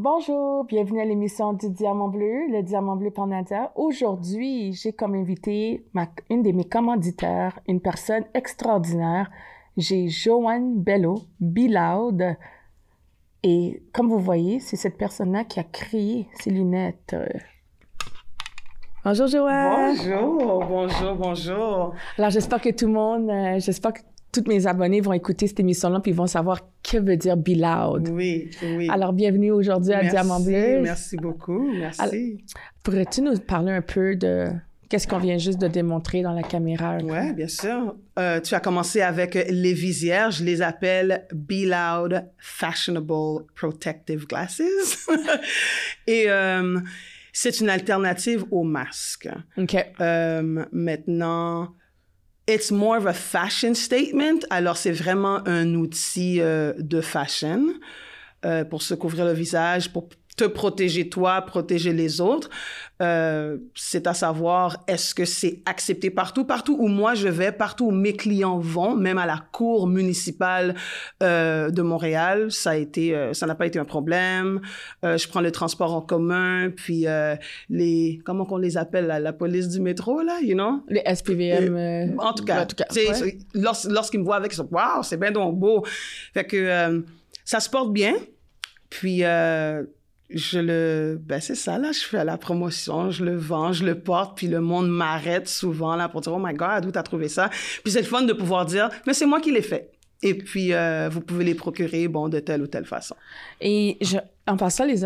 Bonjour, bienvenue à l'émission du Diamant Bleu, le Diamant Bleu Nadia. Aujourd'hui, j'ai comme invité ma, une de mes commanditaires, une personne extraordinaire. J'ai Joanne Bello, Biloud. Et comme vous voyez, c'est cette personne-là qui a créé ces lunettes. Bonjour Joanne. Bonjour, bonjour, bonjour. Alors j'espère que tout le monde, euh, j'espère que tous mes abonnés vont écouter cette émission-là puis ils vont savoir que veut dire Be Loud. Oui, oui. Alors bienvenue aujourd'hui à Diamant Bleu. Merci beaucoup, merci. Pourrais-tu nous parler un peu de qu'est-ce qu'on vient juste de démontrer dans la caméra? Oui, bien sûr. Euh, tu as commencé avec les visières, je les appelle Be Loud Fashionable Protective Glasses. Et euh, c'est une alternative au masque. OK. Euh, maintenant, it's more of a fashion statement. Alors, c'est vraiment un outil euh, de fashion euh, pour se couvrir le visage, pour te protéger toi, protéger les autres. Euh, c'est à savoir, est-ce que c'est accepté partout, partout où moi je vais, partout où mes clients vont, même à la cour municipale euh, de Montréal, ça a été, euh, ça n'a pas été un problème. Je prends le transport en commun, puis les, comment qu'on les appelle, la, la, police du métro là, you know? Les SPVM. en tout cas, en tout cas ouais. lors, lorsqu'ils me voient avec, ils sont, waouh, c'est bien donc beau. Fait que ça se porte bien. Puis je le ben c'est ça là je fais la promotion je le vends je le porte puis le monde m'arrête souvent là pour dire oh my god d'où t'as trouvé ça? Puis c'est le fun de pouvoir dire mais c'est moi qui l'ai fait. Et puis euh, vous pouvez les procurer bon de telle ou telle façon. Et je, en passant les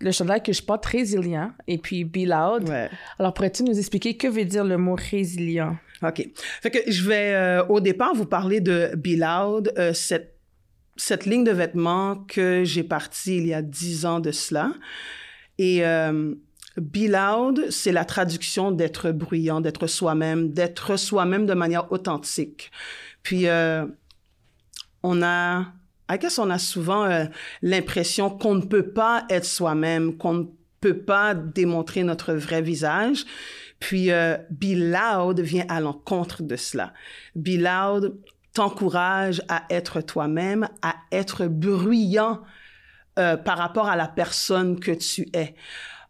le chandail que je porte résilient et puis be loud. Ouais. alors pourrais-tu nous expliquer que veut dire le mot résilient? Ok. Fait que je vais euh, au départ vous parler de be loud euh, cette cette ligne de vêtements que j'ai partie il y a dix ans de cela. Et euh, Be Loud, c'est la traduction d'être bruyant, d'être soi-même, d'être soi-même de manière authentique. Puis, euh, on a, I guess on a souvent euh, l'impression qu'on ne peut pas être soi-même, qu'on ne peut pas démontrer notre vrai visage. Puis, Be Loud vient à l'encontre de cela. Be Loud, t'encourage à être toi-même, à être bruyant euh, par rapport à la personne que tu es.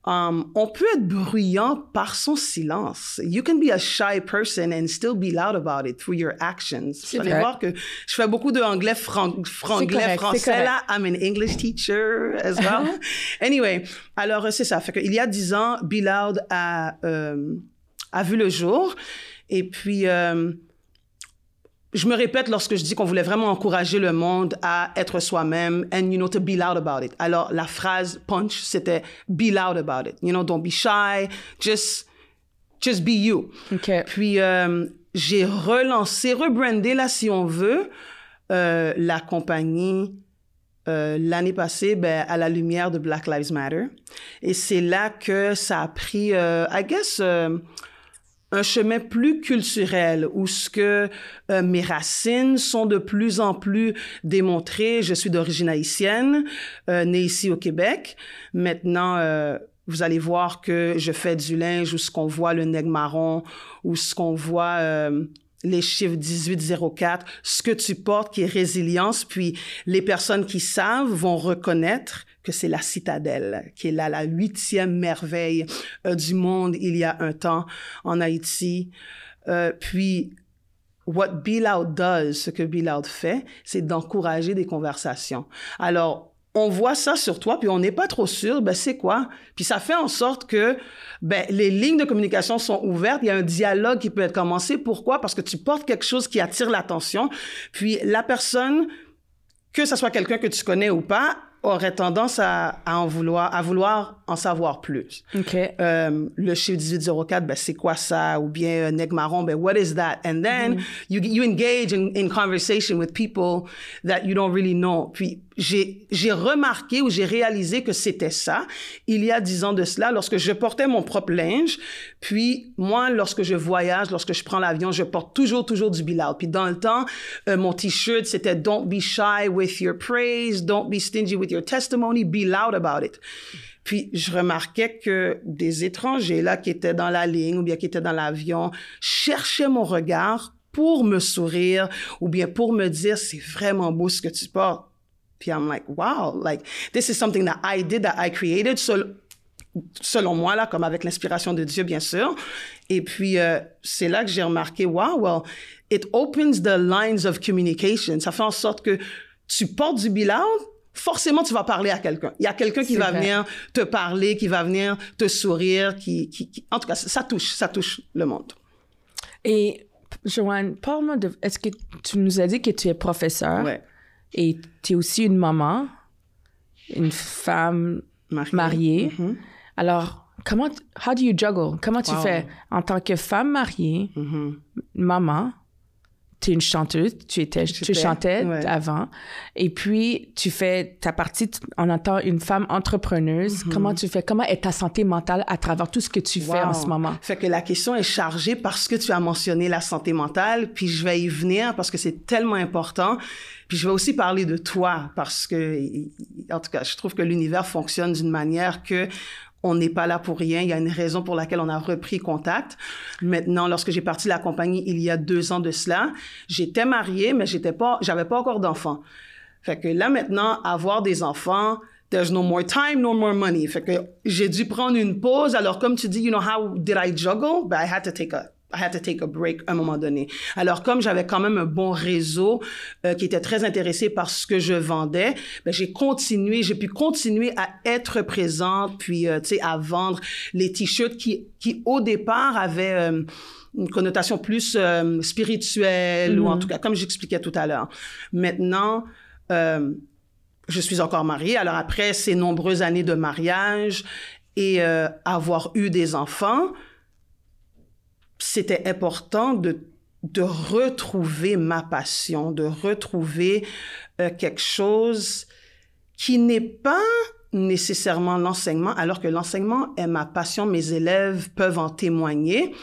Um, on peut être bruyant par son silence. You can be a shy person and still be loud about it through your actions. Vous allez voir que je fais beaucoup de anglais, fran franglais, correct, français là. I'm an English teacher as well. anyway, alors c'est ça. Fait que, il y a dix ans, Be Loud a, euh, a vu le jour. Et puis, euh, je me répète lorsque je dis qu'on voulait vraiment encourager le monde à être soi-même and, you know, to be loud about it. Alors, la phrase punch, c'était be loud about it. You know, don't be shy, just, just be you. Okay. Puis, euh, j'ai relancé, rebrandé, là, si on veut, euh, la compagnie euh, l'année passée, ben, à la lumière de Black Lives Matter. Et c'est là que ça a pris, I guess, un chemin plus culturel où ce que euh, mes racines sont de plus en plus démontrées. Je suis d'origine haïtienne, euh, née ici au Québec. Maintenant, euh, vous allez voir que je fais du linge où ce qu'on voit le nègre marron, où ce qu'on voit euh, les chiffres 1804, ce que tu portes qui est résilience, puis les personnes qui savent vont reconnaître que c'est la citadelle, qui est là, la huitième merveille euh, du monde il y a un temps en Haïti. Euh, puis, what Be does, ce que Be Loud fait, c'est d'encourager des conversations. Alors, on voit ça sur toi, puis on n'est pas trop sûr, ben c'est quoi? Puis ça fait en sorte que ben, les lignes de communication sont ouvertes, il y a un dialogue qui peut être commencé. Pourquoi? Parce que tu portes quelque chose qui attire l'attention, puis la personne, que ce soit quelqu'un que tu connais ou pas, aurait tendance à, à, en vouloir, à vouloir en savoir plus. Okay. Euh, le chiffre 1804, ben, c'est quoi ça? Ou bien euh, nègre marron, ben, what is that? And then mm -hmm. you, you engage in, in conversation with people that you don't really know. Puis, j'ai, remarqué ou j'ai réalisé que c'était ça il y a dix ans de cela lorsque je portais mon propre linge. Puis moi, lorsque je voyage, lorsque je prends l'avion, je porte toujours, toujours du bilal. Puis dans le temps, euh, mon t-shirt, c'était don't be shy with your praise, don't be stingy with your testimony, be loud about it. Puis je remarquais que des étrangers là qui étaient dans la ligne ou bien qui étaient dans l'avion cherchaient mon regard pour me sourire ou bien pour me dire c'est vraiment beau ce que tu portes Puis I'm like, wow, like, this is something that I did, that I created. selon moi, là, comme avec l'inspiration de Dieu, bien sûr. Et puis, euh, c'est là que j'ai remarqué, wow, well, it opens the lines of communication. Ça fait en sorte que tu portes du bilan, forcément, tu vas parler à quelqu'un. Il y a quelqu'un qui va venir te parler, qui va venir te sourire, qui, qui, en tout cas, ça touche, ça touche le monde. Et, Joanne, parle-moi de, est-ce que tu nous as dit que tu es professeur? Ouais. Et tu es aussi une maman, une femme mariée. Mm-hmm. Alors, comment, how do you juggle? Comment tu fais en tant que femme mariée, mm-hmm. maman, tu es une chanteuse, tu étais, tu chantais avant, et puis tu fais ta partie en tant une femme entrepreneuse. Mm-hmm. Comment tu fais Comment est ta santé mentale à travers tout ce que tu fais en ce moment? Fait que la question est chargée parce que tu as mentionné la santé mentale, puis je vais y venir parce que c'est tellement important. Puis je vais aussi parler de toi parce que, en tout cas, je trouve que l'univers fonctionne d'une manière que on n'est pas là pour rien. Il y a une raison pour laquelle on a repris contact. Maintenant, lorsque j'ai parti de la compagnie il y a deux ans de cela, j'étais mariée, mais j'étais pas, j'avais pas encore d'enfants. Fait que là, maintenant, avoir des enfants, there's no more time, no more money. Fait que j'ai dû prendre une pause. Alors, comme tu dis, you know, how did I juggle? But I had to take a I had to take a break à un moment donné. Alors, comme j'avais quand même un bon réseau euh, qui était très intéressé par ce que je vendais, ben, j'ai continué, j'ai pu continuer à être présente, puis, euh, tu sais, à vendre les t-shirts qui, qui, au départ, avaient... Euh, une connotation plus spirituelle ou en mm-hmm. tout cas comme j'expliquais tout à l'heure. Maintenant, je suis encore mariée. Alors après ces nombreuses années de mariage et avoir eu des enfants, c'était important de, de retrouver ma passion, de retrouver euh, quelque chose qui n'est pas nécessairement l'enseignement, alors que l'enseignement est ma passion, mes élèves peuvent en témoigner.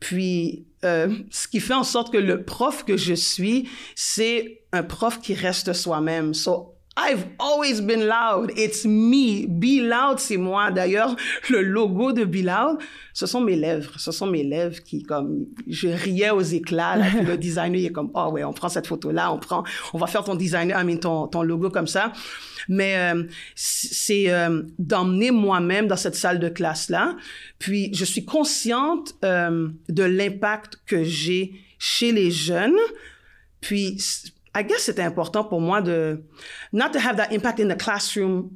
Puis, euh, ce qui fait en sorte que le prof que je suis, c'est un prof qui reste soi-même. So, I've always been loud. It's me. Be loud, c'est moi. D'ailleurs, le logo de Be loud, ce sont mes lèvres. Ce sont mes lèvres qui, comme, je riais aux éclats. Là, le designer, il est comme, oh ouais, on prend cette photo-là, on prend, on va faire ton designer, I mean, ton, ton logo comme ça. Mais euh, c'est euh, d'emmener moi-même dans cette salle de classe-là. Puis, je suis consciente euh, de l'impact que j'ai chez les jeunes. Puis, I guess c'était important pour moi de not to have that impact in the classroom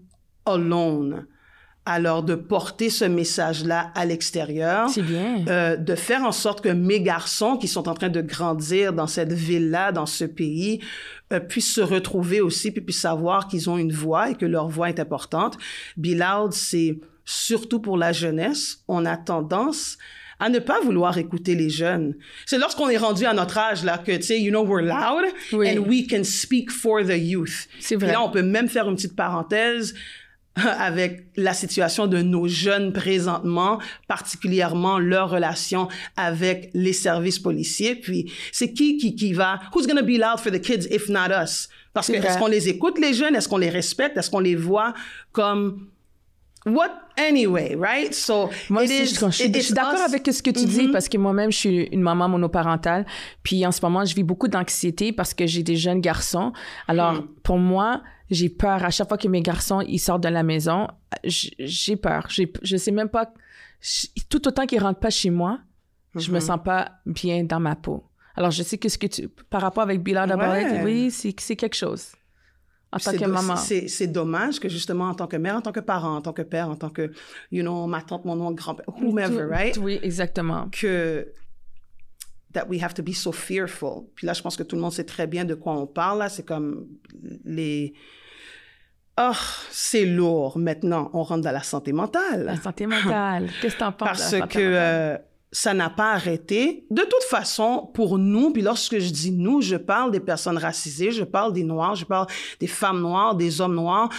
alone. Alors, de porter ce message-là à l'extérieur. Euh, de faire en sorte que mes garçons qui sont en train de grandir dans cette ville-là, dans ce pays, euh, puissent se retrouver aussi, puis puissent savoir qu'ils ont une voix et que leur voix est importante. Be Loud, c'est surtout pour la jeunesse. On a tendance à ne pas vouloir écouter les jeunes. C'est lorsqu'on est rendu à notre âge là que tu sais, you know, we're loud and we can speak for the youth. C'est vrai. là, on peut même faire une petite parenthèse avec la situation de nos jeunes présentement, particulièrement leur relation avec les services policiers. Puis, c'est qui, qui qui va, who's gonna be loud for the kids if not us? Parce que est-ce qu'on les écoute les jeunes, est-ce qu'on les respecte, est-ce qu'on les voit comme what anyway, right? So moi aussi, je, suis d'accord avec ce que tu dis mm-hmm. parce que moi-même, je suis une maman monoparentale. Puis en ce moment, je vis beaucoup d'anxiété parce que j'ai des jeunes garçons. Alors mm. pour moi, j'ai peur à chaque fois que mes garçons ils sortent de la maison. J'ai peur. Je sais même pas. Tout autant qu'ils rentrent pas chez moi, je me mm-hmm. sens pas bien dans ma peau. Alors je sais que ce que tu par rapport avec Bilal d'abord, oui, c'est quelque chose en tant que maman. C'est dommage que justement, en tant que mère, en tant que parent, en tant que père, en tant que, you know, ma tante, mon oncle, grand-père, whomever, right? Oui, exactement. Que that we have to be so fearful. Puis là, je pense que tout le monde sait très bien de quoi on parle. Là, c'est comme les... Oh, c'est lourd. Maintenant, on rentre dans la santé mentale. La santé mentale. Qu'est-ce que t'en penses? Parce que ça n'a pas arrêté. De toute façon, pour nous, puis lorsque je dis nous, je parle des personnes racisées, je parle des Noirs, je parle des femmes noires, des hommes noirs.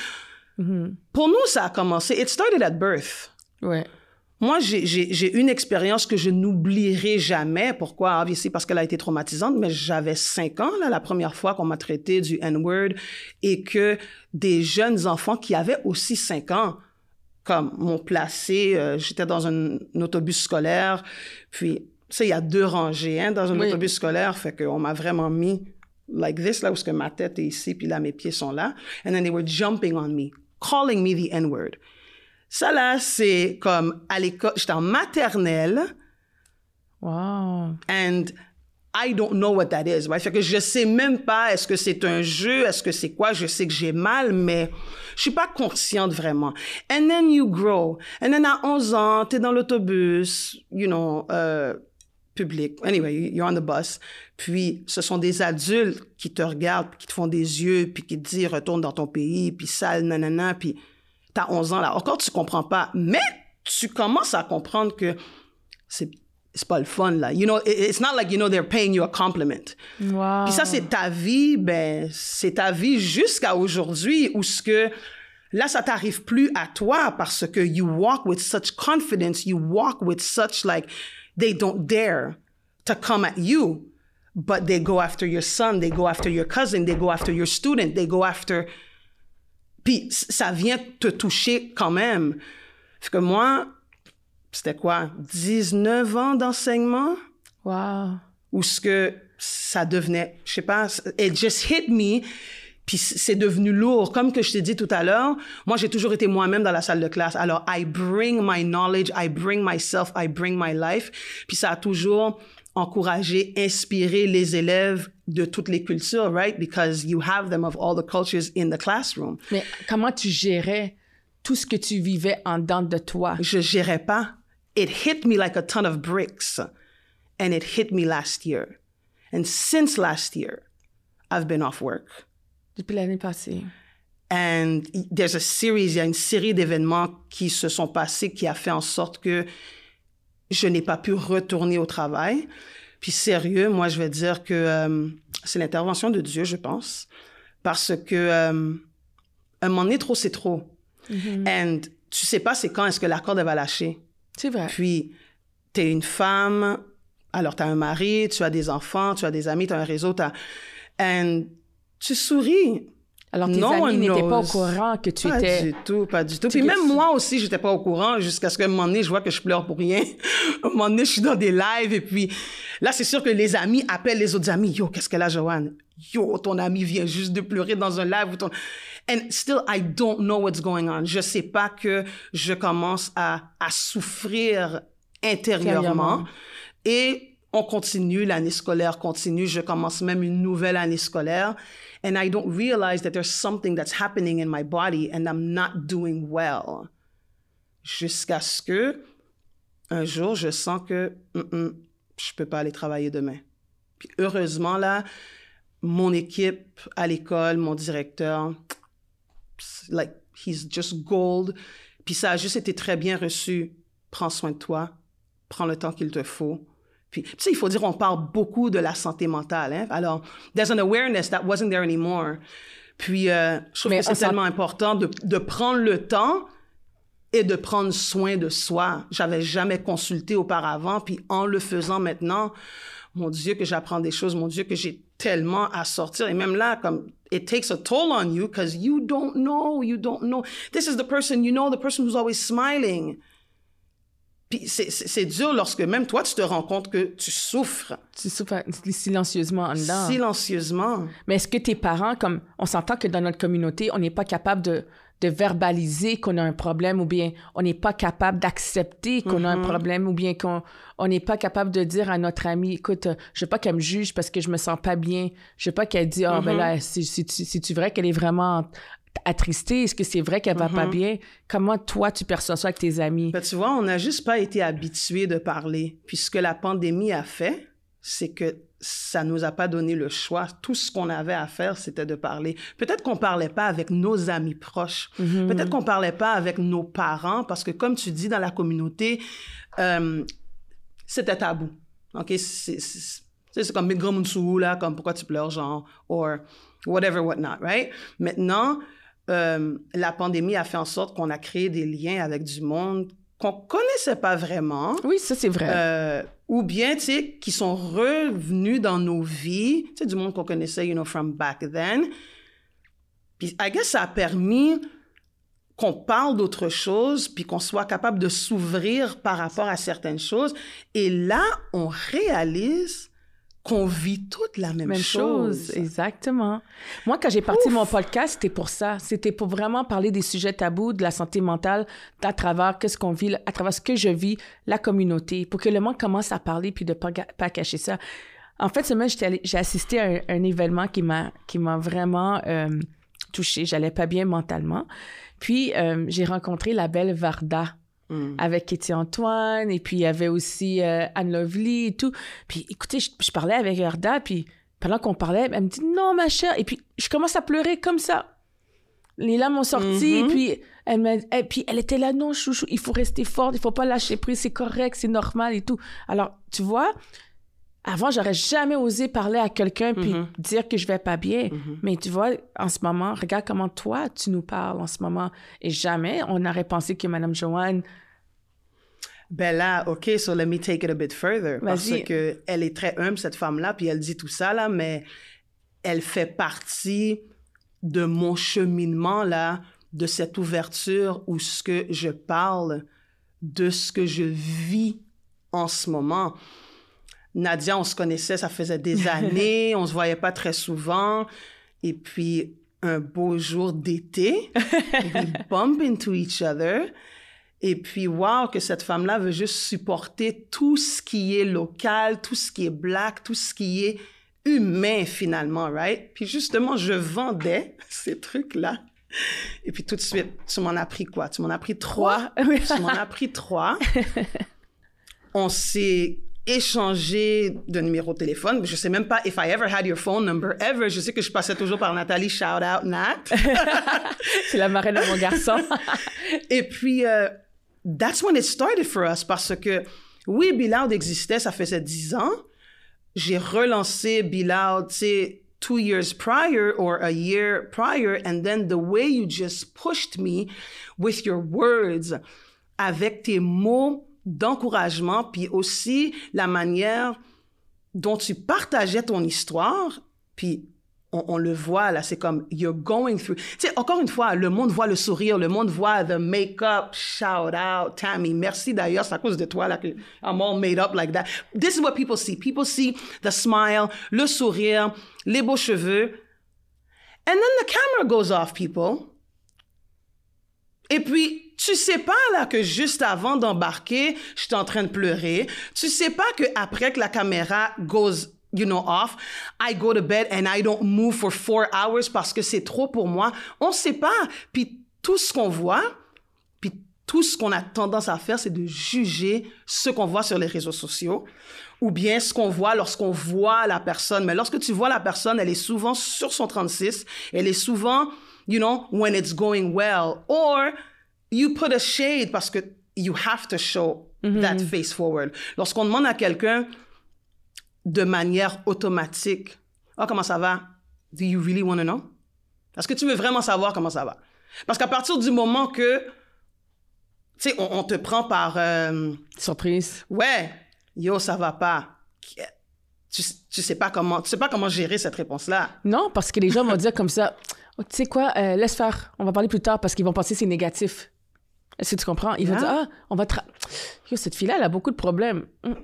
Mm-hmm. Pour nous, ça a commencé. It started at birth. Ouais. Moi, j'ai une expérience que je n'oublierai jamais. Pourquoi? Obviously, parce qu'elle a été traumatisante, mais j'avais cinq ans, là, la première fois qu'on m'a traité du N-word et que des jeunes enfants qui avaient aussi cinq ans comme m'ont placé. Euh, j'étais dans un, autobus scolaire, puis tu sais, il y a deux rangées hein, dans un autobus scolaire, fait qu'on m'a vraiment mis like this, là, où que ma tête est ici, puis là, mes pieds sont là. And then they were jumping on me, calling me the N-word. Ça, là, c'est comme à l'école, j'étais en maternelle. Wow. And I don't know what that is. Right? Fait que je sais même pas est-ce que c'est un jeu, est-ce que c'est quoi. Je sais que j'ai mal, mais je suis pas consciente vraiment. And then you grow. And then à 11 ans, t'es dans l'autobus, you know, euh, public. Anyway, you're on the bus. Puis ce sont des adultes qui te regardent, qui te font des yeux, puis qui te disent retourne dans ton pays, puis sale, nanana, puis t'as 11 ans là. Encore, tu comprends pas. Mais tu commences à comprendre que c'est c'est pas le fun là. You know, it's not like you know they're paying you a compliment. Wow. Puis ça c'est ta vie, ben c'est ta vie jusqu'à aujourd'hui où ce que là ça t'arrive plus à toi parce que you walk with such confidence, you walk with such like they don't dare to come at you, but they go after your son, they go after your cousin, they go after your student, they go after puis ça vient te toucher quand même. Parce que moi, c'était quoi, 19 ans d'enseignement? Wow. Où ce que ça devenait, je sais pas, it just hit me, puis c'est devenu lourd. Comme que je t'ai dit tout à l'heure, moi, j'ai toujours été moi-même dans la salle de classe. Alors, I bring my knowledge, I bring myself, I bring my life. Puis ça a toujours encouragé, inspiré les élèves de toutes les cultures, right? Because you have them of all the cultures in the classroom. Mais comment tu gérais tout ce que tu vivais en dedans de toi? Je gérais pas. It hit me like a ton of bricks. And it hit me last year. And since last year, I've been off work. Depuis l'année passée. And there's a series, il y a une série d'événements qui se sont passés qui a fait en sorte que je n'ai pas pu retourner au travail. Puis sérieux, moi, je vais dire que euh, c'est l'intervention de Dieu, je pense, parce que euh, un moment donné, trop, c'est trop. Mm-hmm. And tu sais pas c'est quand est-ce que la corde va lâcher. C'est vrai. Puis, tu es une femme, alors tu as un mari, tu as des enfants, tu as des amis, tu as un réseau, tu as... And tu souris. Alors, tes No amis n'étaient pas au courant que tu Pas étais... du tout, pas du tout. Tu Puis même tu- moi aussi, j'étais pas au courant jusqu'à ce qu'à un moment donné, je vois que je pleure pour rien. à un moment donné, je suis dans des lives et puis là, c'est sûr que les amis appellent les autres amis. Yo, qu'est-ce qu'elle a, Joanne? Yo, ton ami vient juste de pleurer dans un live. Ou ton... And still, I don't know what's going on. Je sais pas que je commence à, à souffrir intérieurement. Et on continue, l'année scolaire continue. Je commence même une nouvelle année scolaire. And I don't realize that there's something that's happening in my body and I'm not doing well. Jusqu'à ce que, un jour, je sens que Mm-mm, je peux pas aller travailler demain. Puis heureusement, là, mon équipe à l'école, mon directeur, like, he's just gold. Puis ça a juste été très bien reçu. Prends soin de toi. Prends le temps qu'il te faut. Puis, tu sais, il faut dire, on parle beaucoup de la santé mentale. Hein? Alors, there's an awareness that wasn't there anymore. Puis, euh, je trouve Mais que c'est tellement important de, de prendre le temps et de prendre soin de soi. J'avais jamais consulté auparavant, puis en le faisant maintenant, mon Dieu que j'apprends des choses, mon Dieu que j'ai tellement à sortir. Et même là, comme it takes a toll on you because you don't know, you don't know. This is the person you know, the person who's always smiling. Puis c'est- dur lorsque même toi, tu te rends compte que tu souffres Tu souffres silencieusement en dedans. silencieusement. Mais est-ce que tes parents, comme on s'entend que dans notre communauté, on n'est pas capable de, de verbaliser qu'on a un problème ou bien on n'est pas capable d'accepter qu'on a un problème ou bien qu'on on n'est pas capable de dire à notre amie, écoute, je veux pas qu'elle me juge parce que je me sens pas bien. Je veux pas qu'elle dise, ah ben là, c'est- c'est-tu c'est-tu vrai qu'elle est vraiment attristée? Est-ce que c'est vrai qu'elle va pas bien? Comment toi, tu perçois ça avec tes amis? Ben, tu vois, on n'a juste pas été habitués de parler. Puis ce que la pandémie a fait, c'est que ça nous a pas donné le choix. Tout ce qu'on avait à faire, c'était de parler. Peut-être qu'on parlait pas avec nos amis proches. Peut-être qu'on parlait pas avec nos parents parce que, comme tu dis, dans la communauté, euh, c'était tabou. OK? C'est- comme Migra Munsou, là, comme pourquoi tu pleures, genre, or whatever, whatnot, right? Maintenant, euh, la pandémie a fait en sorte qu'on a créé des liens avec du monde qu'on connaissait pas vraiment. Oui, ça, c'est vrai. Euh, ou bien, tu sais, qui sont revenus dans nos vies, tu sais, du monde qu'on connaissait, you know, from back then. Puis, I guess, ça a permis qu'on parle d'autre chose, puis qu'on soit capable de s'ouvrir par rapport à certaines choses. Et là, on réalise qu'on vit toute la même, Même chose. exactement. Moi, quand j'ai parti mon podcast, c'était pour ça. C'était pour vraiment parler des sujets tabous, de la santé mentale, à travers qu'est-ce qu'on vit, à travers ce que je vis, la communauté, pour que le monde commence à parler puis de pas, pas cacher ça. En fait, semaine, j'ai assisté à un, événement qui m'a qui m'a vraiment euh, touchée. J'allais pas bien mentalement. Puis euh, j'ai rencontré la belle Varda. Mm. avec Kitty Antoine, et puis il y avait aussi euh, Anne Lovely et tout. Puis écoutez, je, parlais avec Varda, puis pendant qu'on parlait, elle me dit non, ma chère. Et puis je commence à pleurer comme ça. Les larmes ont sorti, et mm-hmm. puis elle, m'a, et puis elle était là, non, chouchou, il faut rester forte, il faut pas lâcher prise, c'est correct, c'est normal et tout. Alors, tu vois, avant, j'aurais jamais osé parler à quelqu'un puis mm-hmm. dire que je vais pas bien. Mm-hmm. Mais tu vois, en ce moment, regarde comment toi, tu nous parles en ce moment. Et jamais on aurait pensé que Madame Joanne... Ben là, OK, so let me take it a bit further. Parce que elle est très humble, cette femme-là, puis elle dit tout ça, là, mais elle fait partie de mon cheminement, là, de cette ouverture où ce que je parle de ce que je vis en ce moment. Nadia, on se connaissait, ça faisait des années, on se voyait pas très souvent. Et puis, un beau jour d'été, we bump into each other. Et puis, wow, que cette femme-là veut juste supporter tout ce qui est local, tout ce qui est black, tout ce qui est humain finalement, right? Puis justement, je vendais ces trucs-là. Et puis tout de suite, tu m'en as pris quoi? Tu m'en as pris trois? tu m'en as pris trois. On s'est échanger de numéro de téléphone. Je sais même pas if I ever had your phone number ever. Je sais que je passais toujours par Nathalie. Shout out Nat. C'est la marraine de mon garçon. Et puis, uh, that's when it started for us parce que oui, Biloud existait, ça faisait dix ans. J'ai relancé Biloud, tu sais, two years prior or a year prior, and then the way you just pushed me with your words, avec tes mots d'encouragement, puis aussi la manière dont tu partageais ton histoire, puis on, le voit là, c'est comme you're going through. Tu sais, encore une fois, le monde voit le sourire, le monde voit the make-up, shout out, Tammy, merci d'ailleurs, c'est à cause de toi là que I'm all made up like that. This is what people see. People see the smile, le sourire, les beaux cheveux. And then the camera goes off, people. Et puis, tu sais pas là que juste avant d'embarquer, j'étais en train de pleurer. Tu sais pas que après que la caméra goes you know off, I go to bed and I don't move for four hours parce que c'est trop pour moi. On sait pas. Puis tout ce qu'on voit, puis tout ce qu'on a tendance à faire, c'est de juger ce qu'on voit sur les réseaux sociaux ou bien ce qu'on voit lorsqu'on voit la personne. Mais lorsque tu vois la personne, elle est souvent sur son 36, elle est souvent, you know, when it's going well, or you put a shade parce que you have to show mm-hmm. that face forward. Lorsqu'on demande à quelqu'un de manière automatique, oh, comment ça va? Do you really want to know? Est-ce que tu veux vraiment savoir comment ça va? Parce qu'à partir du moment que, tu sais, on, te prend par... Euh, Surprise. Ouais. Yo, ça va pas. Tu, tu sais pas comment, tu sais pas comment gérer cette réponse-là. Non, parce que les gens vont dire comme ça, oh, tu sais quoi, euh, laisse faire, on va parler plus tard parce qu'ils vont penser que c'est négatif. Est-ce que tu comprends? Il va dire, ah, on va... Yo, cette fille-là, elle a beaucoup de problèmes. Hum,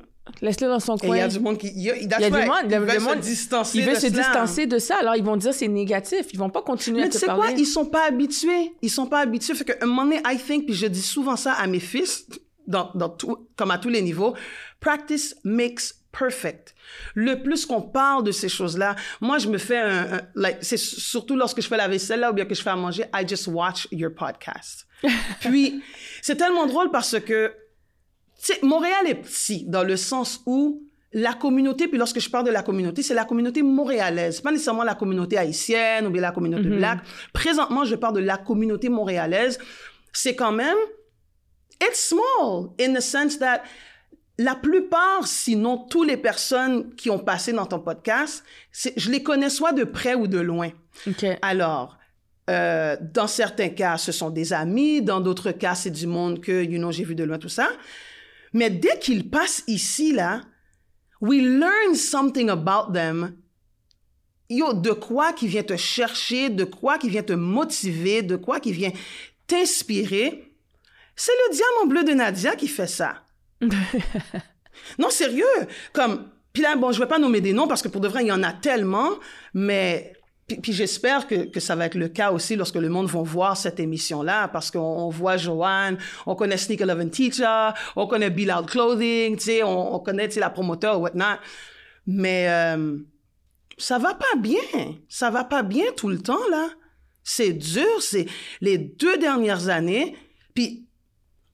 laisse-le dans son coin. il y a du monde qui... Il y a, du monde, il veut se distancer Il veut se distancer de ça. Alors, ils vont dire c'est négatif. Ils vont pas continuer à te parler. Mais tu sais quoi? Ils sont pas habitués. Ils sont pas habitués. Fait qu'à un moment donné, I think, puis je dis souvent ça à mes fils, dans, dans tout, comme à tous les niveaux, practice makes perfect. Le plus qu'on parle de ces choses-là, moi, je me fais un, like, c'est surtout lorsque je fais la vaisselle là ou bien que je fais à manger, I just watch your podcast. Puis, c'est tellement drôle parce que, tu sais, Montréal est petit dans le sens où la communauté, puis lorsque je parle de la communauté, c'est la communauté montréalaise, pas nécessairement la communauté haïtienne ou bien la communauté mm-hmm. black. Présentement, je parle de la communauté montréalaise. C'est quand même, it's small in the sense that la plupart, sinon toutes les personnes qui ont passé dans ton podcast, je les connais soit de près ou de loin. Alors, euh, dans certains cas, ce sont des amis, dans d'autres cas, c'est du monde que, you know, j'ai vu de loin, tout ça. Mais dès qu'ils passent ici, là, we learn something about them. Yo, de quoi qui vient te chercher, de quoi qui vient te motiver, de quoi qui vient t'inspirer. C'est le diamant bleu de Nadia qui fait ça. non, sérieux. Comme, Puis là, bon, je vais pas nommer des noms parce que pour de vrai, il y en a tellement, mais puis, j'espère que, que, ça va être le cas aussi lorsque le monde va voir cette émission-là, parce qu'on voit Joanne, on connaît Sneaker Love and Teacher, on connaît Be Loud Clothing, tu sais, on, on, connaît la promoteur, whatnot. Mais euh, ça va pas bien. Ça va pas bien tout le temps, là. C'est dur, c'est les deux dernières années. Puis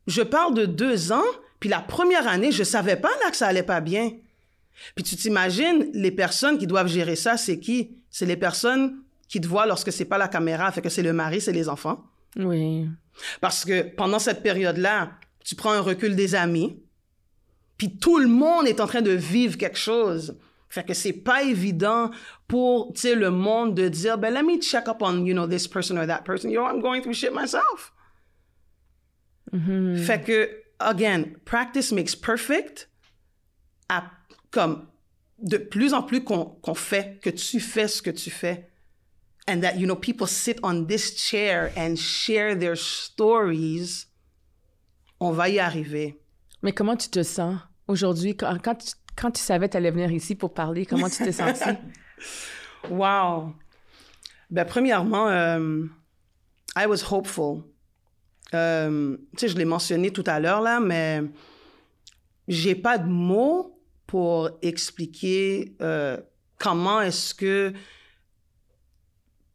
je parle de deux ans, puis la première année, je savais pas là que ça allait pas bien. Puis tu t'imagines, les personnes qui doivent gérer ça, c'est qui? C'est les personnes qui te voient lorsque c'est pas la caméra, fait que c'est le mari, c'est les enfants. Oui. Parce que pendant cette période-là, tu prends un recul des amis, puis tout le monde est en train de vivre quelque chose. Fait que c'est pas évident pour, tu sais, le monde de dire, ben, let me check up on, you know, this person or that person. You know, I'm going through shit myself. Mm-hmm. Fait que, again, practice makes perfect. À, comme, de plus en plus qu'on fait, que tu fais ce que tu fais, and that, you know, people sit on this chair and share their stories, on va y arriver. Mais comment tu te sens aujourd'hui? Quand, quand, tu, quand tu savais que tu allais venir ici pour parler? Comment tu t'es senti? wow! Ben, premièrement, euh, I was hopeful. Euh, tu sais, je l'ai mentionné tout à l'heure, là, mais j'ai pas de mots pour expliquer euh, comment est-ce que,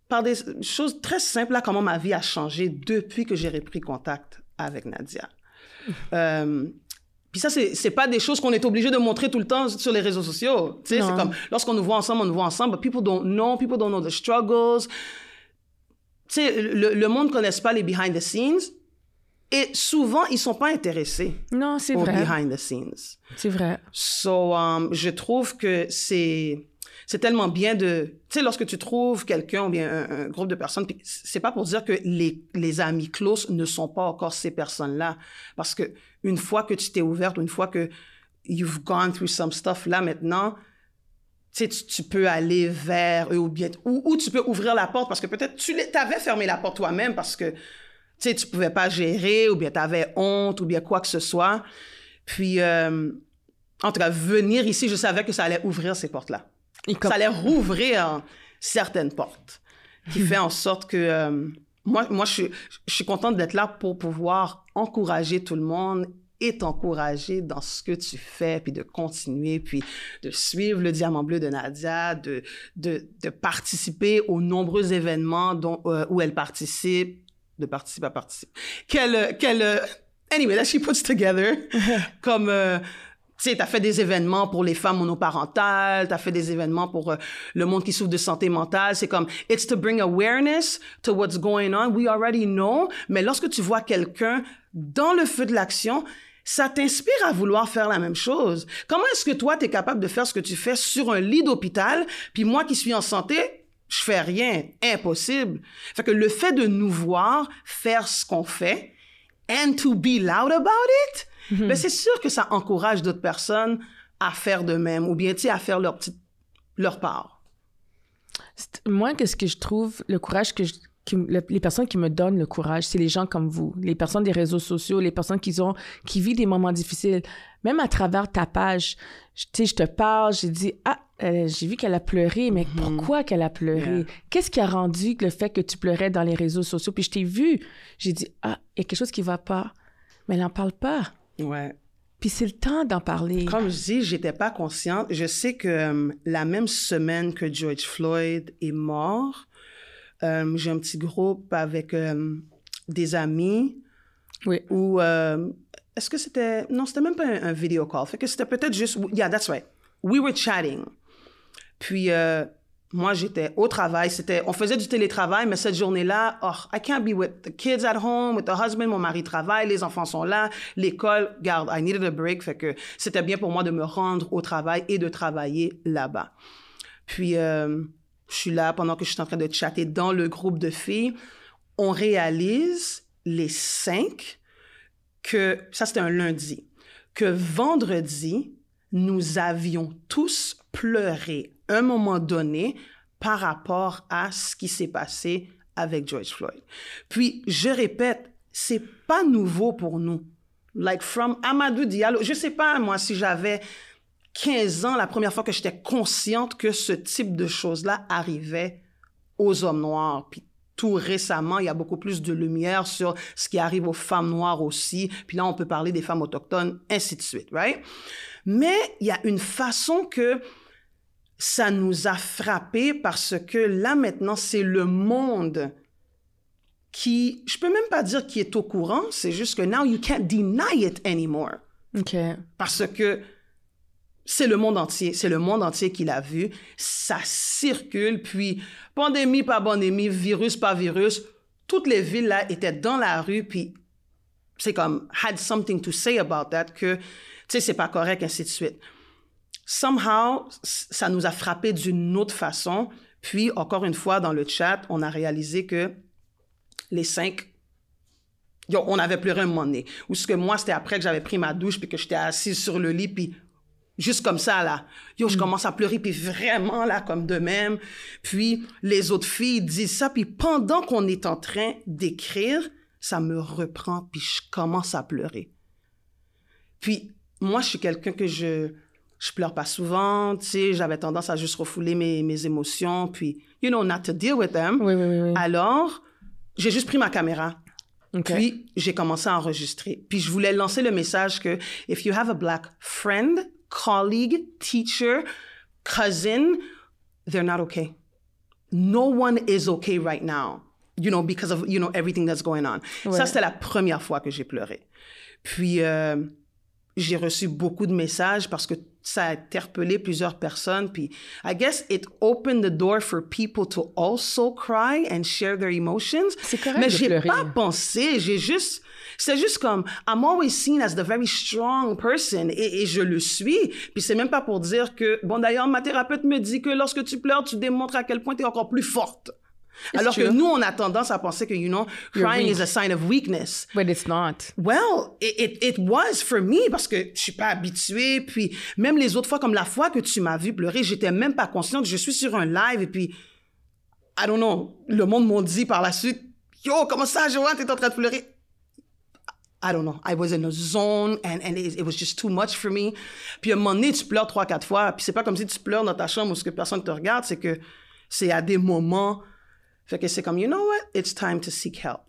par des choses très simples, là, comment ma vie a changé depuis que j'ai repris contact avec Nadia. Euh, puis ça, c'est, pas des choses qu'on est obligé de montrer tout le temps sur les réseaux sociaux. Tu sais, c'est comme, lorsqu'on nous voit ensemble, on nous voit ensemble, but people don't know, people don't know the struggles. Tu sais, le, le monde ne connaisse pas les behind the scenes. Et souvent, ils sont pas intéressés. Non, c'est vrai. behind the scenes. C'est vrai. So, um, je trouve que c'est c'est tellement bien de, tu sais, lorsque tu trouves quelqu'un ou bien un, groupe de personnes, c'est pas pour dire que les, les amis close ne sont pas encore ces personnes-là, parce que une fois que tu t'es ouverte, une fois que you've gone through some stuff, là maintenant, tu, tu peux aller vers eux ou bien, ou, ou tu peux ouvrir la porte parce que peut-être tu avais fermé la porte toi-même parce que tu sais, tu pouvais pas gérer ou bien tu avais honte ou bien quoi que ce soit. Puis, euh, en tout cas, venir ici, je savais que ça allait ouvrir ces portes-là. Ça allait rouvrir certaines portes, qui fait en sorte que euh, moi, moi, je suis, je suis contente d'être là pour pouvoir encourager tout le monde et t'encourager dans ce que tu fais, puis de continuer, puis de suivre le Diamant Bleu de Nadia, de, de, de participer aux nombreux événements dont, euh, où elle participe, de participer à participer. Quelle, quelle, anyway, that she puts together, comme, euh, tu sais, t'as fait des événements pour les femmes monoparentales, t'as fait des événements pour euh, le monde qui souffre de santé mentale. C'est comme, it's to bring awareness to what's going on. We already know. Mais lorsque tu vois quelqu'un dans le feu de l'action, ça t'inspire à vouloir faire la même chose. Comment est-ce que toi, tu es capable de faire ce que tu fais sur un lit d'hôpital, puis moi qui suis en santé, je fais rien. Impossible. Fait que le fait de nous voir faire ce qu'on fait, and to be loud about it, Mhm. Ben, c'est sûr que ça encourage d'autres personnes à faire de même ou bien, à faire leur petite, leur part. Moi, qu'est-ce que je trouve, le courage que je, les personnes qui me donnent le courage, c'est les gens comme vous, les personnes des réseaux sociaux, les personnes qui ont, qui vivent des moments difficiles. Même à travers ta page, tu sais, je te parle, j'ai dit, ah, j'ai vu qu'elle a pleuré, mais mhm. pourquoi qu'elle a pleuré? Qu'est-ce qui a rendu le fait que tu pleurais dans les réseaux sociaux? Puis je t'ai vu, j'ai dit, ah, il y a quelque chose qui va pas. Mais elle n'en parle pas. Ouais. Puis c'est le temps d'en parler. Comme je dis, j'étais pas consciente. Je sais que euh, la même semaine que George Floyd est mort, euh, j'ai un petit groupe avec euh, des amis. Oui. Où est-ce que c'était non, c'était même pas un, un video call. Fait que c'était peut-être juste yeah, that's right. We were chatting. Puis moi, j'étais au travail. C'était, on faisait du télétravail, mais cette journée-là, oh, I can't be with the kids at home, with the husband. Mon mari travaille, les enfants sont là, l'école. Garde, I needed a break. Fait que c'était bien pour moi de me rendre au travail et de travailler là-bas. Puis, euh, je suis là pendant que je suis en train de chatter dans le groupe de filles. On réalise les cinq que, ça c'était un lundi, que vendredi, nous avions tous pleuré un moment donné par rapport à ce qui s'est passé avec George Floyd. Puis, je répète, c'est pas nouveau pour nous. Like from Amadou Diallo, je sais pas moi si j'avais 15 ans la première fois que j'étais consciente que ce type de choses-là arrivait aux hommes noirs. Puis tout récemment, il y a beaucoup plus de lumière sur ce qui arrive aux femmes noires aussi. Puis là, on peut parler des femmes autochtones, ainsi de suite, right? Mais il y a une façon que ça nous a frappé parce que là, maintenant, c'est le monde qui, je peux même pas dire qui est au courant, c'est juste que now you can't deny it anymore. OK. Parce que c'est le monde entier, c'est le monde entier qui l'a vu, ça circule, puis pandémie pas pandémie, virus pas virus, toutes les villes là étaient dans la rue, puis c'est comme had something to say about that que tu sais c'est pas correct ainsi de suite. Somehow ça nous a frappé d'une autre façon, puis encore une fois dans le chat on a réalisé que les cinq on avait pleuré un moment. Ou ce que moi, c'était après que j'avais pris ma douche, puis que j'étais assise sur le lit, puis Juste comme ça, là. Yo, je mm. commence à pleurer, puis vraiment, là, comme de même. Puis les autres filles disent ça, puis pendant qu'on est en train d'écrire, ça me reprend, puis je commence à pleurer. Puis moi, je suis quelqu'un que je je pleure pas souvent, tu sais, j'avais tendance à juste refouler mes, mes émotions, puis, you know, not to deal with them. Oui, oui, oui. Alors, j'ai juste pris ma caméra. Puis, j'ai commencé à enregistrer. Puis, je voulais lancer le message que if you have a black friend, colleague, teacher, cousin, they're not okay. No one is okay right now, you know, because of, you know, everything that's going on. Ça, c'était la première fois que j'ai pleuré. Puis, euh, j'ai reçu beaucoup de messages parce que ça a interpellé plusieurs personnes. Puis, I guess it opened the door for people to also cry and share their emotions. C'est correct Mais j'ai pas pensé, j'ai juste, c'est juste comme, I'm always seen as the very strong person et, et je le suis. Puis c'est même pas pour dire que, bon d'ailleurs, ma thérapeute me dit que lorsque tu pleures, tu démontres à quel point tu es encore plus forte. Alors que nous, on a tendance à penser que, you know, crying is a sign of weakness. But it's not. Well, it, it, it was for me parce que je suis pas habituée. Puis même les autres fois, comme la fois que tu m'as vu pleurer, j'étais même pas consciente. Je suis sur un live et puis, I don't know, le monde m'a dit par la suite, yo, comment ça, Joanne, t'es en train de pleurer? I don't know. I was in a zone and, and it, it was just too much for me. Puis à un moment donné, tu pleures trois, quatre fois. Puis c'est pas comme si tu pleures dans ta chambre où ce que personne te regarde. C'est que c'est à des moments. Fait que c'est comme, you know what? It's time to seek help.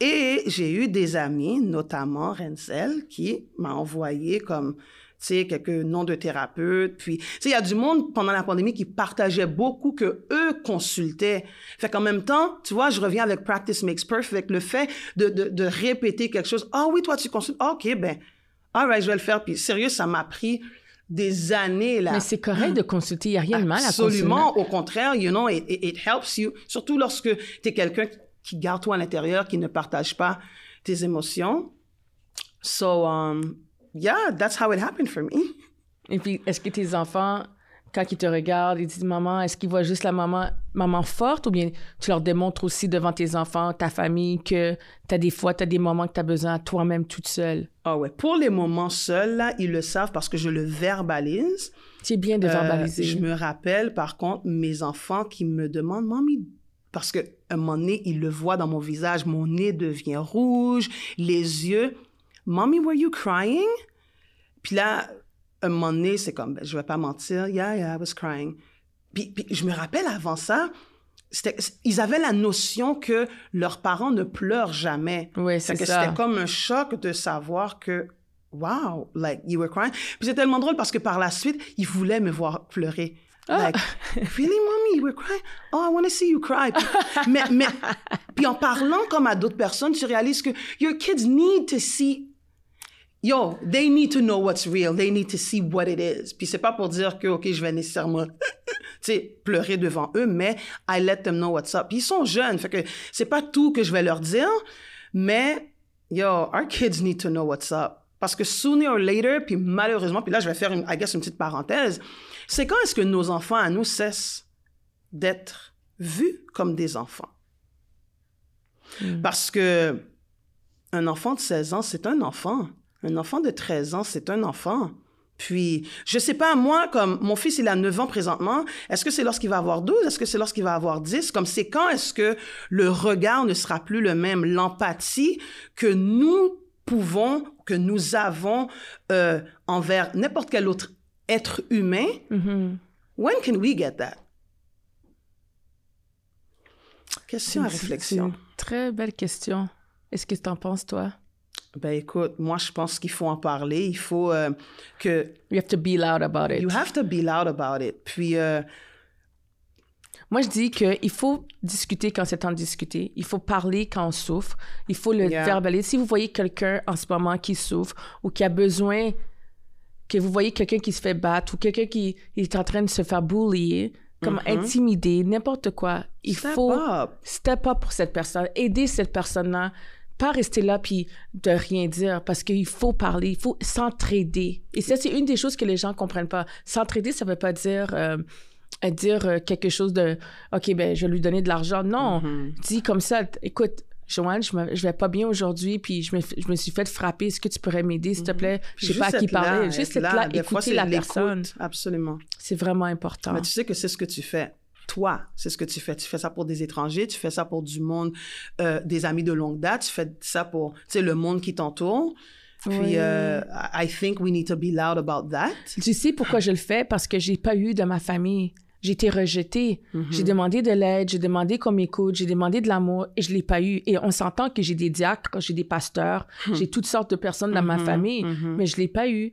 Et j'ai eu des amis, notamment Renzel, qui m'a envoyé comme, tu sais, quelques noms de thérapeutes. Puis, tu sais, il y a du monde pendant la pandémie qui partageait beaucoup que eux consultaient. Fait qu'en même temps, tu vois, je reviens avec Practice Makes Perfect, le fait de, de, de répéter quelque chose. Ah oui, toi, tu consultes. Ah, OK, ben, all right, je vais le faire. Puis, sérieux, ça m'a pris des années, là. Mais c'est correct de consulter. Il n'y a rien de mal à consulter. Absolument. Au contraire, you know, it, it, it helps you. Surtout lorsque tu es quelqu'un qui garde toi à l'intérieur, qui ne partage pas tes émotions. So, um, yeah, that's how it happened for me. Et puis, est-ce que tes enfants, quand ils te regardent, ils disent maman, est-ce qu'ils voient juste la maman, maman forte ou bien tu leur démontres aussi devant tes enfants, ta famille, que tu as des fois, tu as des moments que tu as besoin toi-même toute seule? Ah ouais. Pour les moments seuls, là, ils le savent parce que je le verbalise. C'est bien de Euh, verbaliser. je me rappelle, par contre, mes enfants qui me demandent, Mamie, parce qu'à un moment donné, ils le voient dans mon visage, mon nez devient rouge, les yeux. Mommy, were you crying? Puis là, un moment donné, c'est comme, ben, je vais pas mentir, yeah, yeah, I was crying. Puis, puis je me rappelle avant ça, c'était- ils avaient la notion que leurs parents ne pleurent jamais. Fait c'est que ça. C'était comme un choc de savoir que, wow, like, you were crying. Puis c'est tellement drôle parce que par la suite, ils voulaient me voir pleurer. Ah. Like, really, mommy, you were crying? Oh, I want to see you cry. Puis, mais, mais, puis en parlant comme à d'autres personnes, tu réalises que your kids need to see Yo, they need to know what's real. They need to see what it is. Puis c'est pas pour dire que, OK, je vais nécessairement, tu sais, pleurer devant eux, mais I let them know what's up. Puis ils sont jeunes, fait que c'est pas tout que je vais leur dire, mais, yo, our kids need to know what's up. Parce que sooner or later, puis malheureusement, puis là, je vais faire, une, I guess, une petite parenthèse, c'est quand est-ce que nos enfants à nous cessent d'être vus comme des enfants? Parce que un enfant de 16 ans, c'est un enfant. Un enfant de 13 ans, c'est un enfant. Puis, je sais pas, moi, comme mon fils, il a 9 ans présentement, est-ce que c'est lorsqu'il va avoir 12? Est-ce que c'est lorsqu'il va avoir 10? Comme c'est quand est-ce que le regard ne sera plus le même, l'empathie que nous pouvons, que nous avons euh, envers n'importe quel autre être humain, Mhm. when can we get that? Question à réflexion. Une très belle question. Est-ce que tu en penses, toi? Ben écoute, moi je pense qu'il faut en parler. Il faut euh, que You have to be loud about it. you have to be loud about it. Puis euh, Moi, je dis qu'il faut discuter quand c'est temps de discuter. Il faut parler quand on souffre. Il faut le Yeah. verbaliser. Si vous voyez quelqu'un en ce moment qui souffre ou qui a besoin, que vous voyez quelqu'un qui se fait battre ou quelqu'un qui est en train de se faire bullier, comme intimider, n'importe quoi, il Mm-hmm. step faut up. step up pour cette personne, aider cette personne-là, pas rester là puis de rien dire parce qu'il faut parler, il faut s'entraider. Et ça, c'est une des choses que les gens comprennent pas. S'entraider, ça veut pas dire euh, euh, dire euh, quelque chose de OK, ben je vais lui donner de l'argent. Non, Mhm. dis comme ça, écoute, Joanne, je, me, je vais pas bien aujourd'hui, puis je me, je me suis fait frapper. Est-ce que tu pourrais m'aider, s'il te plaît? Je sais pas à qui là, parler. Juste être là, écouter la personne. Absolument. C'est vraiment important. Mais tu sais que c'est ce que tu fais. Toi, c'est ce que tu fais. Tu fais ça pour des étrangers, tu fais ça pour du monde, euh, des amis de longue date, tu fais ça pour, tu sais, le monde qui t'entoure. Puis, Oui. euh, I think we need to be loud about that. Tu sais pourquoi je le fais? Parce que j'ai pas eu de ma famille. J'ai été rejetée. J'ai demandé de l'aide, j'ai demandé qu'on m'écoute, j'ai demandé de l'amour et je l'ai pas eu. Et on s'entend que j'ai des diacres, j'ai des pasteurs, j'ai toutes sortes de personnes dans ma famille, mais je l'ai pas eu.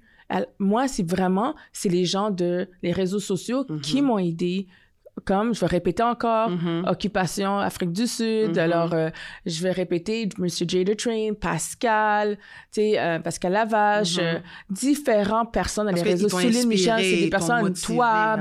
Moi, c'est vraiment, c'est les gens de les réseaux sociaux qui m'ont aidé. Comme, je vais répéter encore, Occupation Afrique du Sud. Alors, euh, je vais répéter Monsieur the Train, Pascal, tu sais, euh, Pascal Lavache, euh, différentes personnes dans les réseaux. Michel, inspiré, c'est des personnes, motivé, toi,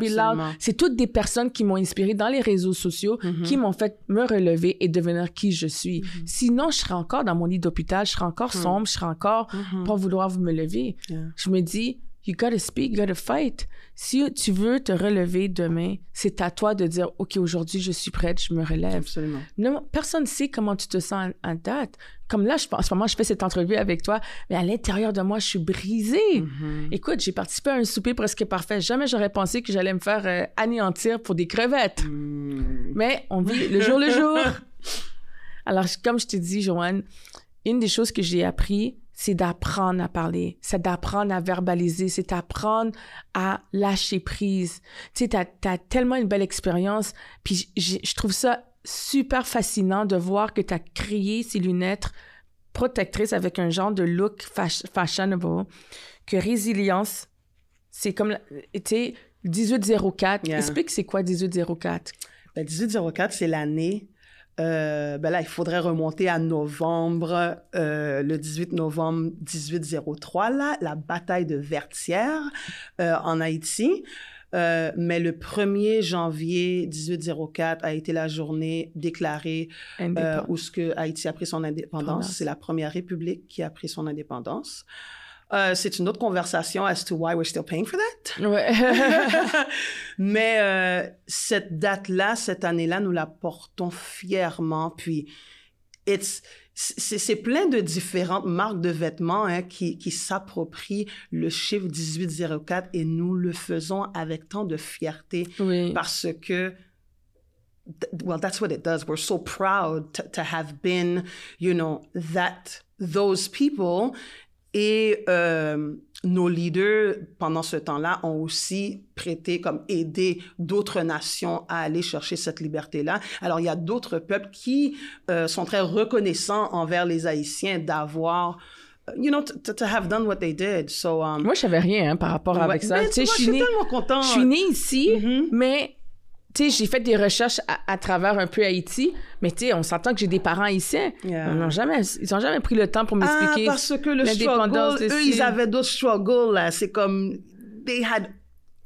c'est toutes des personnes qui m'ont inspiré dans les réseaux sociaux, Mm-hmm. qui m'ont fait me relever et devenir qui je suis. Sinon, je serais encore dans mon lit d'hôpital, je serais encore sombre, je serais encore pas vouloir me lever. Mm-hmm. Yeah. Je me dis, you gotta speak, you gotta fight. Si tu veux te relever demain, c'est à toi de dire, OK, aujourd'hui, je suis prête, je me relève. Absolument. Non, personne ne sait comment tu te sens en, en date. Comme là, je, pense- en ce moment, je fais cette entrevue avec toi, mais à l'intérieur de moi, je suis brisée. Mm-hmm. Écoute, j'ai participé à un souper presque parfait. Jamais j'aurais pensé que j'allais me faire euh, anéantir pour des crevettes. Mm. Mais on vit le jour le jour. Alors, comme je t'ai dit, Joanne, une des choses que j'ai appris, c'est d'apprendre à parler, c'est d'apprendre à verbaliser, c'est d'apprendre à lâcher prise. Tu sais, t'as, t'as tellement une belle expérience, puis je trouve ça super fascinant de voir que t'as créé ces lunettes protectrices avec un genre de look fash- fashionable, que résilience, c'est comme, tu sais, 1804. Yeah. Explique c'est quoi 1804. Ben, 1804, c'est l'année. Euh, ben là, il faudrait remonter à novembre, euh, le 18 novembre 1803, là, la bataille de Vertières euh, en Haïti. Euh, mais le 1er janvier 1804 a été la journée déclarée euh, où ce que Haïti a pris son. Indépendance. C'est la première république qui a pris son indépendance. Euh, c'est une autre conversation as to why we're still paying for that. Ouais. Mais euh, cette date-là, cette année-là, nous la portons fièrement. Puis, it's, c'est plein de différentes marques de vêtements hein, qui, qui s'approprient le chiffre 1804 et nous le faisons avec tant de fierté oui. parce que well that's what it does we're so proud to, to have been you know that those people et euh, nos leaders pendant ce temps-là ont aussi prêté comme aidé d'autres nations à aller chercher cette liberté-là. Alors il y a d'autres peuples qui euh, sont très reconnaissants envers les Haïtiens d'avoir you know to, to have done what they did. So um, Moi, je savais rien hein, par rapport ouais. ça. Tu sais, je suis tellement content. je suis née ici, Mhm. mais tu sais, j'ai fait des recherches à, à travers un peu Haïti, mais tu sais, on s'entend que j'ai des parents haïtiens. Yeah. Ils n'ont jamais, ils ont jamais pris le temps pour Ah, m'expliquer. parce que le struggle, eux, ils avaient d'autres struggles, là. C'est comme, they had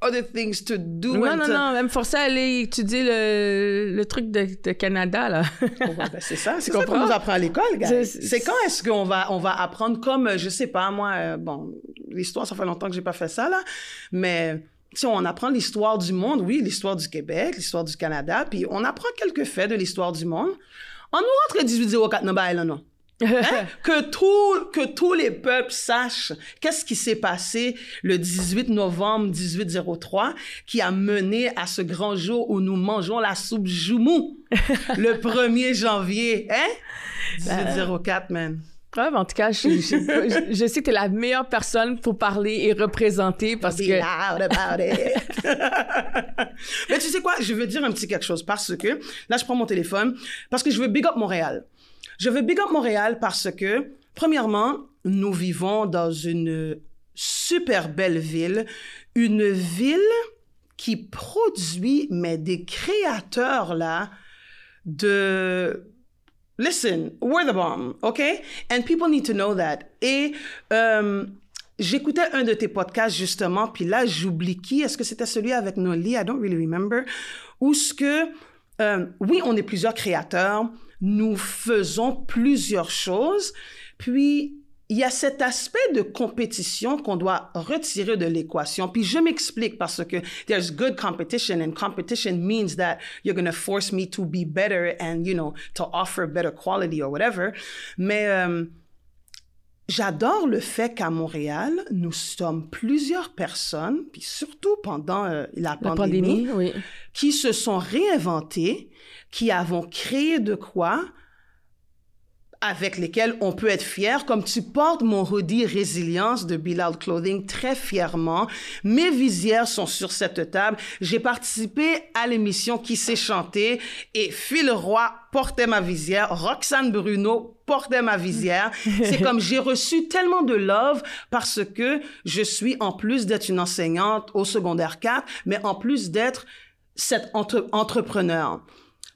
other things to do. non, non, to- non, elle me forçait à aller étudier le, le truc de, de Canada, là. Ouais, ben, c'est ça, c'est ça qu'on nous apprend à l'école, gars. C'est- C'est quand est-ce qu'on va, on va apprendre comme, euh, je sais pas, moi, euh, bon, l'histoire, ça fait longtemps que j'ai pas fait ça, là, mais si on apprend l'histoire du monde, oui, l'histoire du Québec, l'histoire du Canada, puis on apprend quelques faits de l'histoire du monde. On nous rentre le 1804 non, ben, là, non. Hein? que, tout, que tous les peuples sachent qu'est-ce qui s'est passé le 18 novembre 1803 qui a mené à ce grand jour où nous mangeons la soupe joumou le 1er janvier. Hein? 1804, man. Ouais, en tout cas, je, je, je, sais que tu es la meilleure personne pour parler et représenter parce Be que... loud about it. Mais tu sais quoi, je veux dire un petit quelque chose parce que, là, je prends mon téléphone, parce que je veux big up Montréal. Je veux big up Montréal parce que, premièrement, nous vivons dans une super belle ville, une ville qui produit, mais des créateurs, là, de listen, we're the bomb, okay? And people need to know that. Et euh, j'écoutais un de tes podcasts justement, puis là j'oublie qui. Est-ce que c'était celui avec Noli? I don't really remember. Où ce que euh, oui, on est plusieurs créateurs, nous faisons plusieurs choses, puis il y a cet aspect de compétition qu'on doit retirer de l'équation. Puis je m'explique parce que there's good competition and competition means that you're going to force me to be better and, you know, to offer better quality or whatever. Mais euh, j'adore le fait qu'à Montréal, nous sommes plusieurs personnes, puis surtout pendant euh, la, La pandémie, pandémie, oui. qui se sont réinventées, qui avons créé de quoi avec lesquels on peut être fier, comme tu portes mon hoodie Résilience de Bilal Clothing très fièrement. Mes visières sont sur cette table. J'ai participé à l'émission qui s'est chantée et Phil Roy portait ma visière, Roxane Bruno portait ma visière. C'est comme j'ai reçu tellement de love parce que je suis en plus d'être une enseignante au secondaire 4, mais en plus d'être cet entre- entrepreneur.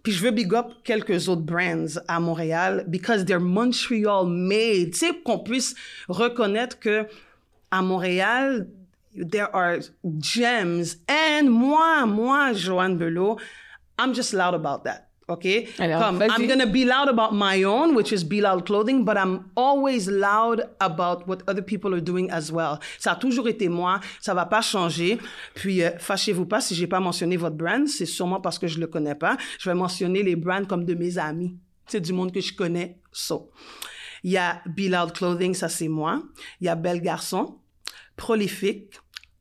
Puis je veux big up quelques autres brands à Montréal because they're Montreal made. Tu sais, qu'on puisse reconnaître que à Montréal, there are gems. And moi, moi, Joanne Belot, I'm just loud about that. Okay? Alors, Comme, vas-y. I'm gonna be loud about my own, which is Be Loud Clothing, but I'm always loud about what other people are doing as well. Ça a toujours été moi, ça va pas changer. Puis, euh, fâchez-vous pas si j'ai pas mentionné votre brand, c'est sûrement parce que je le connais pas. Je vais mentionner les brands comme de mes amis. C'est du monde que je connais. So. Il y a Be Loud Clothing, ça c'est moi. Il y a Belle Garçon, Prolifique,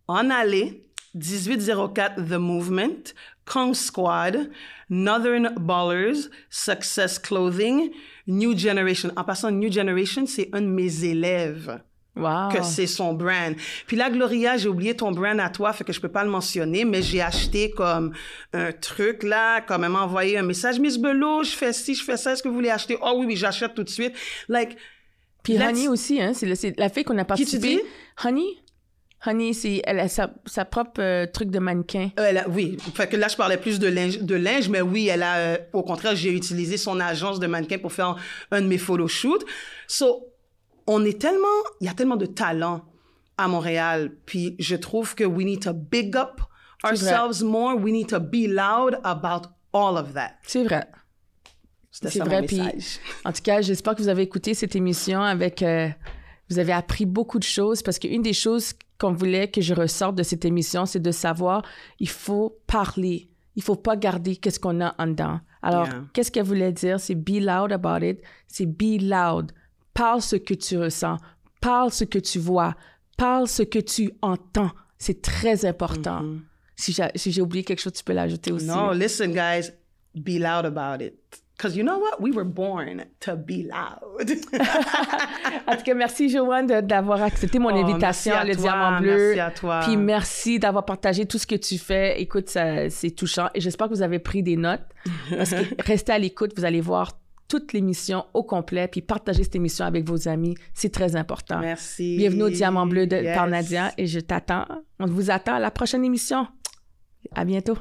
En Allée, 1804 The Movement, Kong Squad, Northern Ballers, Success Clothing, New Generation. En passant, New Generation, c'est un de mes élèves Wow. que c'est son brand. Puis là, Gloria, j'ai oublié ton brand à toi, fait que je peux pas le mentionner, mais j'ai acheté comme un truc là, quand même envoyé un message. Miss Belot, je fais ci, je fais ça, est-ce que vous voulez acheter? Oh oui, oui, j'achète tout de suite. Like, Puis Honey aussi, hein, c'est la fille qu'on a Qui tu participé. dis? Honey? Honey, c'est, elle a sa, sa propre euh, truc de mannequin. Elle a- oui, fait que là, je parlais plus de linge, de linge mais oui, elle a, euh, au contraire, j'ai utilisé son agence de mannequin pour faire un de mes photoshoots. So, on est tellement, il y a tellement de talent à Montréal, puis je trouve que we need to big up ourselves more, we need to be loud about all of that. C'est vrai. C'est vrai, mon puis- message. En tout cas, j'espère que vous avez écouté cette émission avec... euh, vous avez appris beaucoup de choses parce qu'une des choses qu'on voulait que je ressorte de cette émission, c'est de savoir, il faut parler. Il faut pas garder qu'est-ce qu'on a en dedans. Alors, Yeah. qu'est-ce qu'elle voulait dire? C'est be loud about it. C'est be loud. Parle ce que tu ressens. Parle ce que tu vois. Parle ce que tu entends. C'est très important. Si j'ai si j'ai oublié quelque chose, tu peux l'ajouter aussi. No, listen, guys, be loud about it. Because you know what? We were born to be loud. En tout cas, merci Joanne d'avoir accepté mon Oh, invitation, à le toi, diamant bleu. merci à toi. Puis merci d'avoir partagé tout ce que tu fais. Écoute, c'est touchant. Et j'espère que vous avez pris des notes. Parce que restez à l'écoute, vous allez voir toute l'émission au complet. Puis partagez cette émission avec vos amis. C'est très important. Merci. Bienvenue au Diamant bleu de, Yes. par Nadia. Et je t'attends. On vous attend à la prochaine émission. À bientôt.